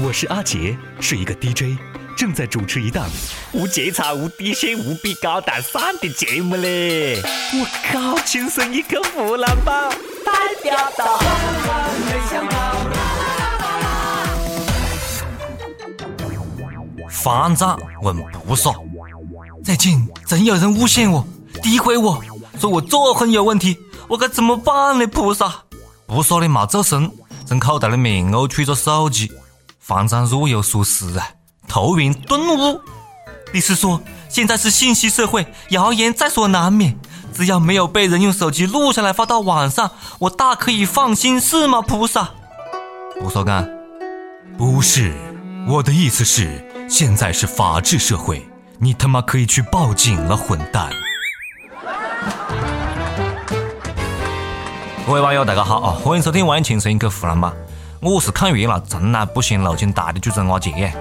我是阿杰，是一个 DJ，正在主持一档无节操、无底线、无比高大上的节目嘞！我靠，亲生一个湖南宝，代表到。方丈问菩萨：“最近真有人诬陷我、诋毁我，说我作风有问题，我该怎么办呢？”菩萨，菩萨呢没做声，从口袋里面呕出一个手机。方丈若有所思啊，突然顿悟：“你是说现在是信息社会，谣言在所难免？只要没有被人用手机录下来发到网上，我大可以放心，是吗？”菩萨，菩萨干：“不是，我的意思是，现在是法治社会，你他妈可以去报警了，混蛋！”各位网友，大家好啊，欢迎收听《万青声音客湖南吧》。我是看完了，从来不嫌路金大的主持人阿杰。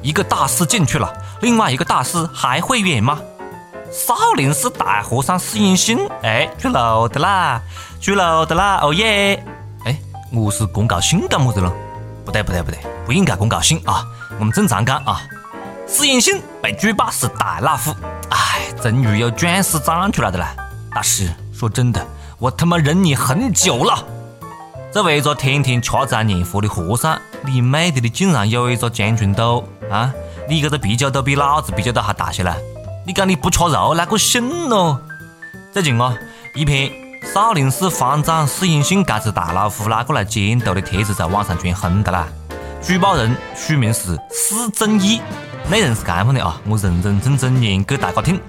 一个大师进去了，另外一个大师还会远吗？少林寺大和尚释隐性，哎，出炉的啦，出炉的啦，哦耶！哎，我是公告信干么子了？不对不对不对，不应该公告信啊！我们正常讲啊。释隐性被举报是大老虎，哎，终于有钻石长出来的了。大师，说真的，我他妈忍你很久了。作为一个天天吃斋念佛的和尚，你妹的，你竟然有一个将军肚啊！你这个啤酒肚比老子啤酒肚还大些了！你讲你不吃肉，哪个信咯？最近啊，一篇少林寺方丈释隐性该只大老虎哪个来监督的帖子在网上传红的啦！举报人署名是施正义，内容是这样的啊，我认认真真念给大家听。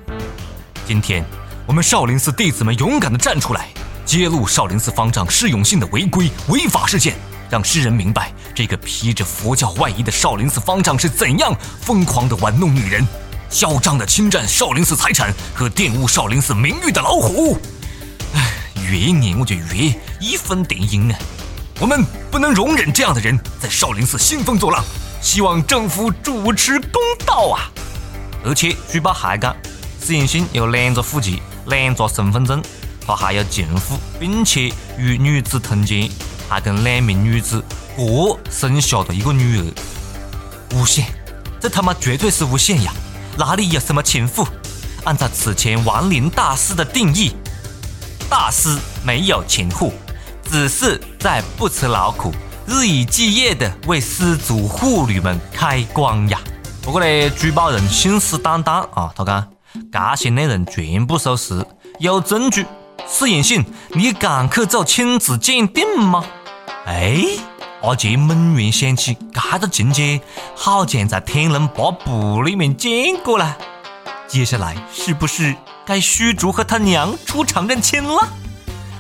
今天我们少林寺弟子们勇敢的站出来。揭露少林寺方丈释永信的违规违法事件，让世人明白这个披着佛教外衣的少林寺方丈是怎样疯狂的玩弄女人、嚣张的侵占少林寺财产和玷污少林寺名誉的老虎。唉，越念我就越义愤填膺啊！我们不能容忍这样的人在少林寺兴风作浪，希望政府主持公道啊！而且举报还讲，释永信有两个户籍、两张身份证。他还有情妇，并且与女子通奸，还跟两名女子各生下了一个女儿。诬陷，这他妈绝对是诬陷呀！哪里有什么情妇？按照此前王林大师的定义，大师没有情妇，只是在不辞劳苦、日以继夜的为失足妇女们开光呀。不过呢，举报人信誓旦旦啊，他讲这些内容全部属实，有证据。释隐性，你敢去做亲子鉴定吗？哎，阿杰猛然想起，这个情节好像在《天龙八部》里面见过了。接下来是不是该虚竹和他娘出场认亲了？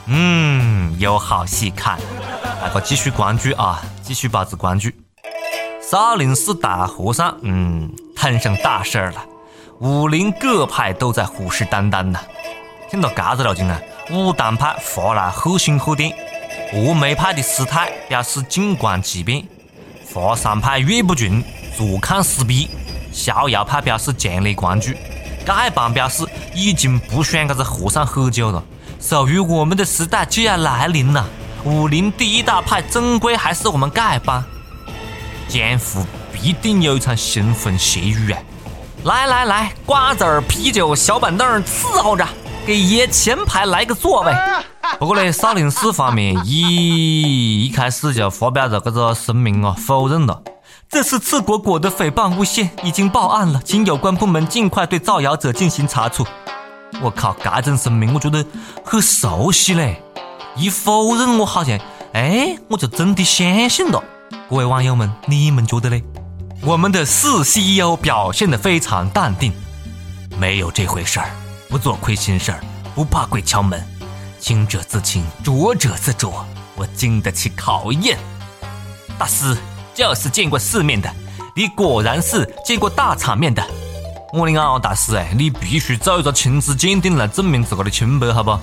嗯，有好戏看。大家继续关注啊，继续保持关注。少林寺大和尚，嗯，摊上大事儿了。武林各派都在虎视眈眈呐。听到这个路径啊！武当派发来贺信贺电，峨眉派的师太表示静观其变，华山派岳不群坐看撕逼，逍遥派表示强烈关注，丐帮表示已经不选这个和尚很久了，属于我们的时代就要来临了。武林第一大派终归还是我们丐帮，江湖必定有一场腥风血雨啊！来来来，瓜子儿、啤酒、小板凳伺候着。给爷前排来个座位。不过呢，少林寺方面一一开始就发表了这个声明啊，否认了这是赤果果的诽谤诬陷，已经报案了，请有关部门尽快对造谣者进行查处。我靠，这种声明我觉得很熟悉嘞！一否认，我好像哎，我就真的相信了。各位网友们，你们觉得呢？我们的四 CEO 表现得非常淡定，没有这回事儿。不做亏心事儿，不怕鬼敲门，清者自清，浊者自浊，我经得起考验。大师就是见过世面的，你果然是见过大场面的。我的啊，大师哎，你必须做一个亲子鉴定来证明自个的清白，好不？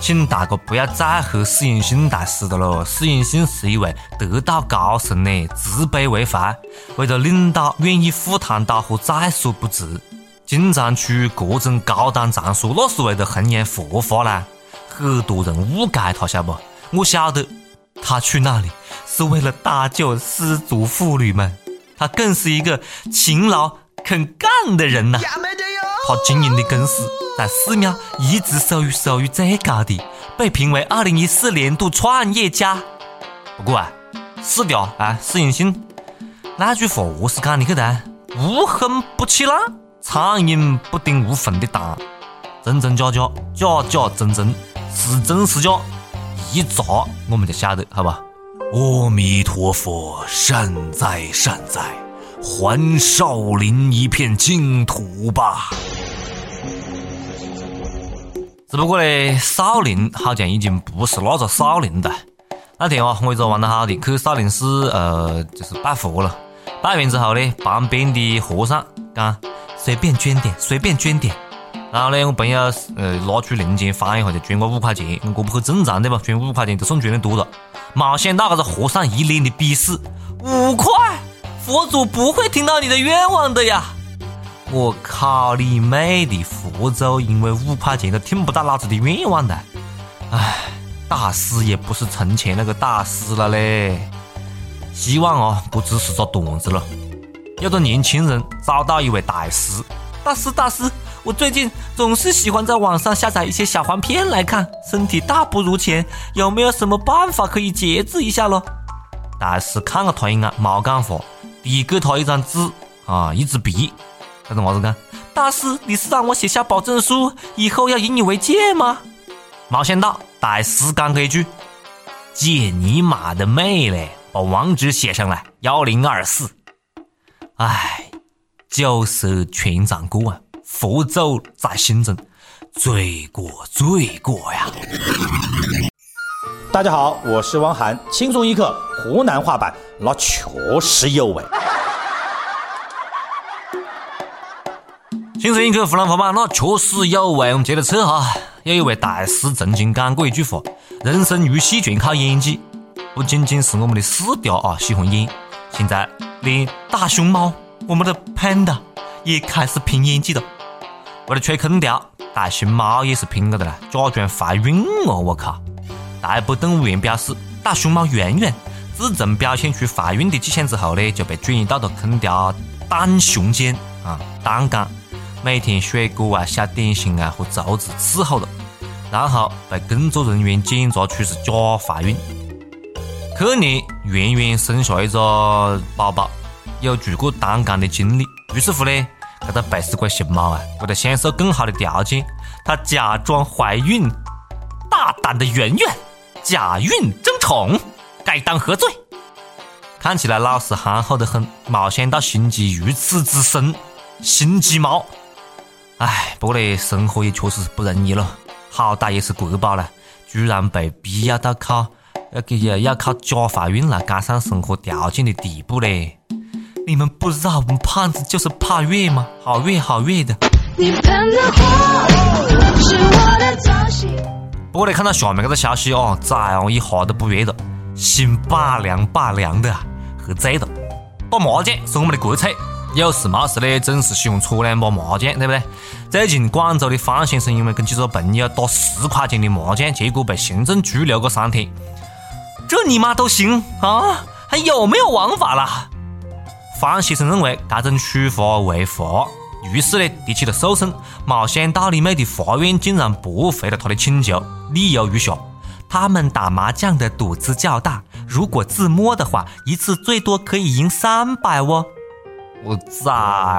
请大家不要再和释隐性大师的了。释隐性是一位得道高僧呢，慈悲为怀，为了领导愿意赴汤蹈火，在所不辞。经常去各种高档场所，那是为了弘扬佛法啦。很多人误解他，晓不？我晓得，他去那里是为了搭救失足妇女们，他更是一个勤劳肯干的人呐。他经营的公司在寺庙一直属于收入最高的，被评为二零一四年度创业家。不过啊，是的啊，史永信那句话何是讲的去的？无风不起浪，苍蝇不叮无缝的蛋，真真假假，假假真真，是真是假，一查我们就晓得，好吧？阿弥陀佛，善哉善哉，还少林一片净土吧。只不过呢，少林好像已经不是那个少林的。那天啊，我一个玩得好的去少林寺，呃，就是拜佛了。拜完之后呢，旁边的和尚讲随便捐点，随便捐点。然后呢，我朋友呃拿出零钱翻一下就捐个五块钱，我不很正常对吧？捐五块钱就算捐的多了。没想到这个和尚一脸的鄙视，五块，佛祖不会听到你的愿望的呀！我靠你妹的，佛祖因为五块钱都听不到老子的愿望的，唉，大师也不是从前那个大师了嘞。希望啊，不只是个段子了。有个年轻人找到一位大师，大师大师。我最近总是喜欢在网上下载一些小黄片来看，身体大不如前，有没有什么办法可以节制一下咯？大师看了他一眼，没讲话，递给他一张纸啊，一支笔，他说：“啥子干？大师，你是让我写下保证书，以后要以你为戒吗？”没想到大师讲了一句：“戒你妈的妹嘞！把网址写上来，幺零二四。”唉，酒色全场过啊。佛祖在心中，罪过罪过呀！大家好，我是汪涵，轻松一刻湖南话版，那确实有味。轻松一刻湖南话版，那确实有味。我们接着扯哈，有一位大师曾经讲过一句话：人生如戏，全靠演技。不仅仅是我们的四调啊喜欢演，现在连大熊猫，我们的 panda 也开始拼演技了。为了吹空调，大熊猫也是拼了的啦，假装怀孕哦！我靠！大部动物园表示，大熊猫圆圆自从表现出怀孕的迹象之后呢，就被转移到了空调单熊间啊，蛋缸，每天水果啊、小点心啊和竹子伺候了，然后被工作人员检查出是假怀孕。去年圆圆生下一个宝宝，有举过单杠的经历，于是乎呢。这个被试过熊猫啊，为了享受更好的条件，它假装怀孕，大胆的圆圆假孕争宠，该当何罪？看起来老实憨厚的很，没想到心机如此之深，心机猫。唉，不过呢，生活也确实是不容易了，好歹也是国宝了，居然被逼要到考要给要要靠假怀孕来改善生活条件的地步嘞。你们不知道我们胖子就是怕热吗？好热好热的。不过你，看到下面这个消息哦，崽哦一下都不热了，心拔凉拔凉的，喝醉了。打麻将是我们的国粹，有事没事呢，总是喜欢搓两把麻将，对不对？最近广州的方先生因为跟几个朋友打十块钱的麻将，结果被行政拘留个三天。这你妈都行啊？还有没有王法了？方先生认为这种处罚违法，于是呢提起了诉讼。没想到你妹的法院竟然驳回了他的请求，理由如下：他们打麻将的赌资较大，如果自摸的话，一次最多可以赢三百哦。我崽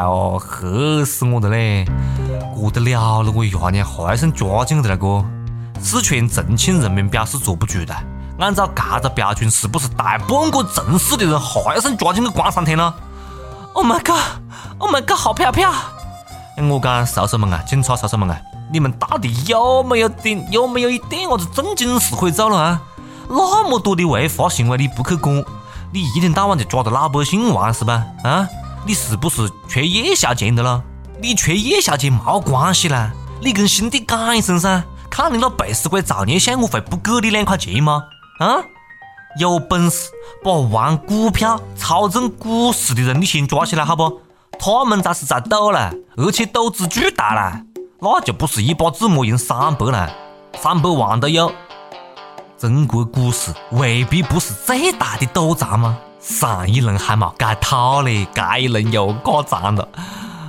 哦，吓死我了嘞！过得了了，我牙娘还剩抓紧的那个。四川重庆人民表示坐不住的，按照这个标准，是不是大半个城市的人还剩抓紧去关三天了？Oh my god! Oh my god! 好漂漂！我讲叔叔们啊，警察叔叔们啊，你们到底有没有点有没有一点伢子正经事可以做了啊？那么多的违法行为你不去管，你一天到晚就抓着老百姓玩是吧？啊，你是不是缺夜宵钱的了？你缺夜宵钱没关系啦，你跟兄弟讲一声噻，看你那背时鬼造孽相，我会不给你两块钱吗？啊？有本事把玩股票、操纵股市的人你先抓起来好不？他们才是在赌了，而且赌资巨大了，那就不是一把自摸赢三百了，三百万都有。中国股市未必不是最大的赌场吗？上一轮还没改套嘞，这一轮又搞涨了。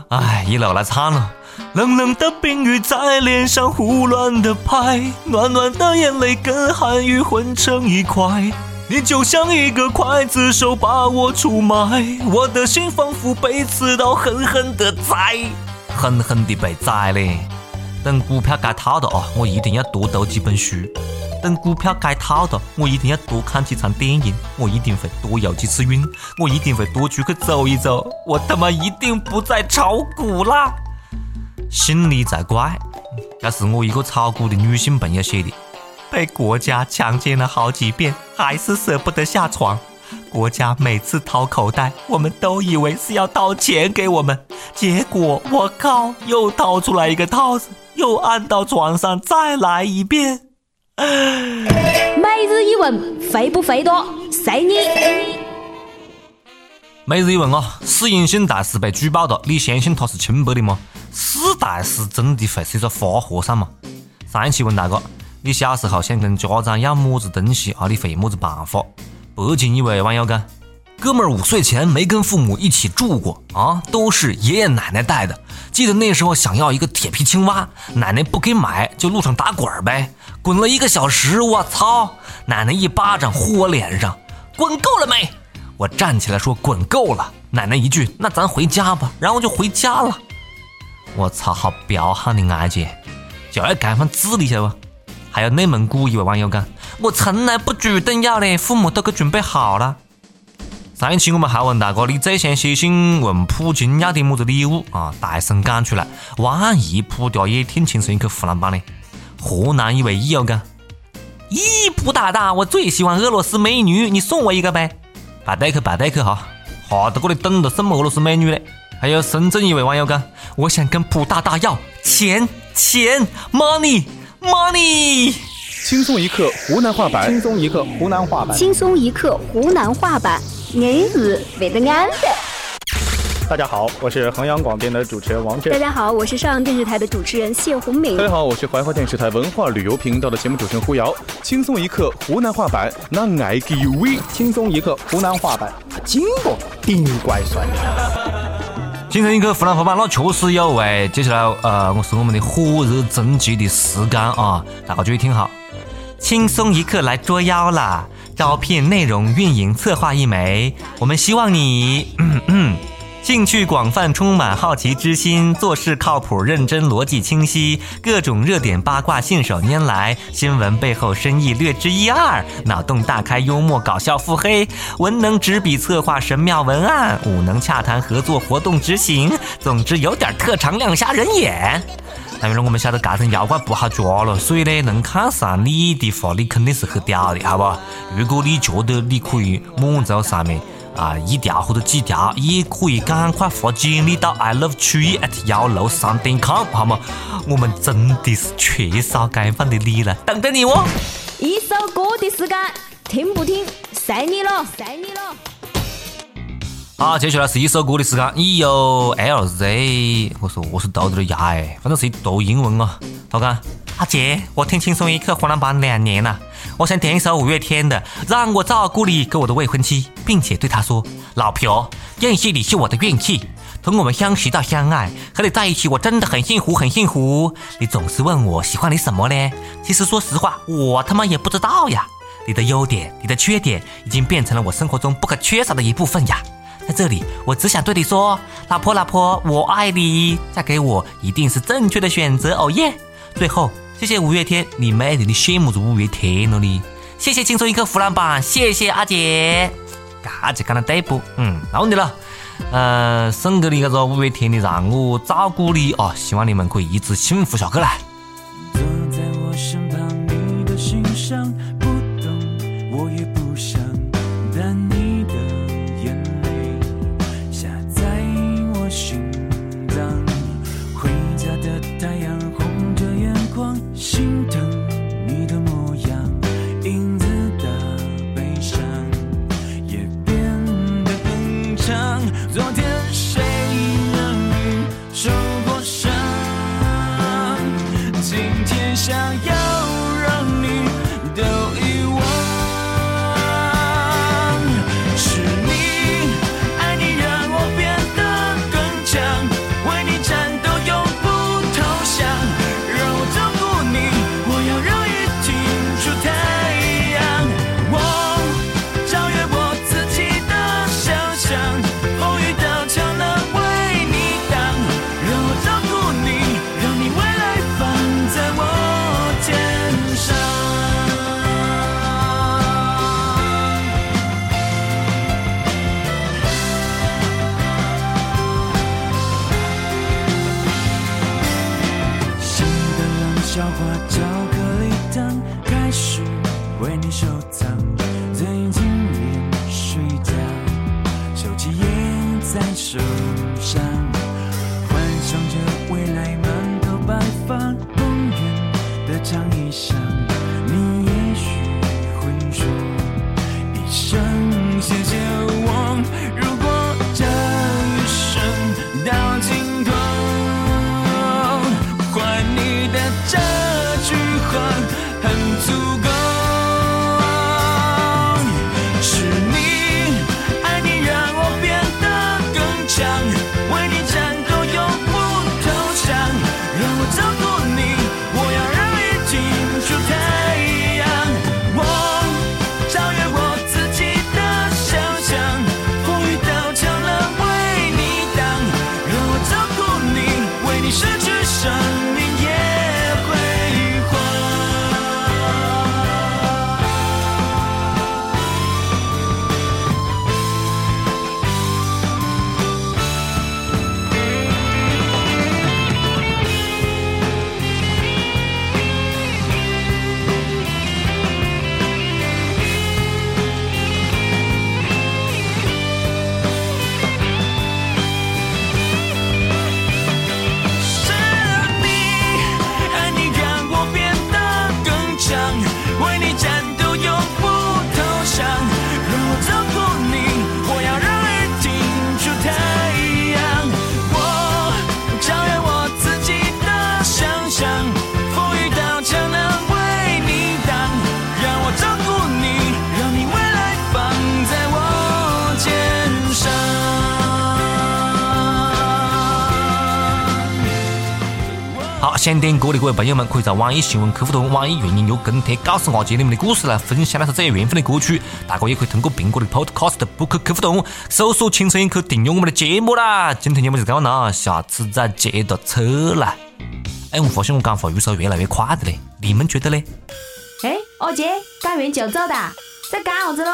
哎，一路来唱了。冷冷的冰雨在脸上胡乱的拍，暖暖的眼泪跟寒雨混成一块。你就像一个刽子手把我出卖，我的心仿佛被刺刀狠狠的宰，狠狠的被宰嘞。等股票该套了啊，我一定要多读几本书。等股票该套了，我一定要多看几场电影。我一定会多游几次泳，我一定会多出去走一走。我他妈一定不再炒股啦！心里在怪，这是我一个炒股的女性朋友写的。被国家强奸了好几遍，还是舍不得下床。国家每次掏口袋，我们都以为是要掏钱给我们，结果我靠，又掏出来一个套子，又按到床上再来一遍。每日一问，肥不肥多？随你。每日一问啊，史永信大师被举报了，你相信他是清白的吗？史大师真的会是一个花和尚吗？上一期问大哥。你小时候想跟家长要么子东西啊？你会有么子办法？北京一位网友讲：哥们儿五岁前没跟父母一起住过啊，都是爷爷奶奶带的。记得那时候想要一个铁皮青蛙，奶奶不给买，就路上打滚儿呗，滚了一个小时，我操！奶奶一巴掌呼我脸上，滚够了没？我站起来说滚够了。奶奶一句那咱回家吧，然后就回家了。我操，好彪悍的爱姐，就要这样治理下吧。还有内蒙古一位网友讲：“我从来不主动要的，父母都给准备好了。”上一期我们还问大哥：“你最想写信问普京要点么子礼物啊？”大声讲出来，万一普嗲也听轻松一刻湖南版呢？河南一位益友讲：“咦，普大大，我最喜欢俄罗斯美女，你送我一个呗？”排队去，排队去哈！哈在这里等着送俄罗斯美女嘞。还有深圳一位网友讲：“我想跟普大大要钱钱 money。” Money，轻松一刻湖南话版，轻松一刻湖南话版，轻松一刻湖南话版，每日为的安的。大家好，我是衡阳广电的主持人王震。大家好，我是上阳电视台的主持人谢红敏。大家好，我是怀化电视台文化旅游频道的节目主持人胡瑶。轻松一刻湖南话版，那爱给味。轻松一刻湖南话版，经过顶怪酸。精神一刻湖南话版，那确实有味。接下来，呃，我是我们的火热征集的时间啊，大家注意听好。轻松一刻来捉妖啦！招聘内容运营策划一枚，我们希望你。嗯嗯兴趣广泛，充满好奇之心，做事靠谱认真，逻辑清晰，各种热点八卦信手拈来，新闻背后深意略知一二，脑洞大开，幽默搞笑，腹黑，文能执笔策划神妙文案，武能洽谈合作活动执行，总之有点特长亮瞎人眼。但因为我们晓得这种妖怪不好抓了，所以呢，能看上你的话，你肯定是很屌的，好不好？如果你觉得你可以满足上面。啊，一条或者几条也可以赶快发简历到 i love 曲艺 at 幺六三点 com 好吗？我们真的是缺少这样的你了，等着你哦。一首歌的时间，听不听，随你了，随你了。好，接下来是一首歌的时间。E U L Z，我说我是读的牙哎，反正是一读英文啊。他讲。阿杰，我听轻松一刻湖南版两年了，我想点一首五月天的《让我照顾你》给我的未婚妻，并且对她说：“老婆，认识你是我的运气，从我们相识到相爱，和你在一起我真的很幸福，很幸福。你总是问我喜欢你什么呢？其实说实话，我他妈也不知道呀。你的优点，你的缺点，已经变成了我生活中不可缺少的一部分呀。在这里，我只想对你说，老婆，老婆，我爱你，嫁给我一定是正确的选择。哦耶！最后。谢谢五月天，你美丽的羡慕着五月天了你。谢谢青春一刻湖南版，谢谢阿姐，嘎子讲的对不？嗯，没问题了。呃，送给你这个五月天的《让我照顾你》啊，希望你们可以一直幸福下去来。在手上，想点歌的各位朋友们，可以在网易新闻客户端、网易云音乐跟帖告诉阿杰你们的故事来分享那首最有缘分的歌曲。大家也可以通过苹果的 Podcast 播客客户端搜索“轻松一刻”订阅我们的节目啦。今天节目就这样了，下次再接着扯啦。哎，我发现我讲话语速越来越快的嘞，你们觉得嘞？哎，二姐，讲完就走的，在干啥子喽？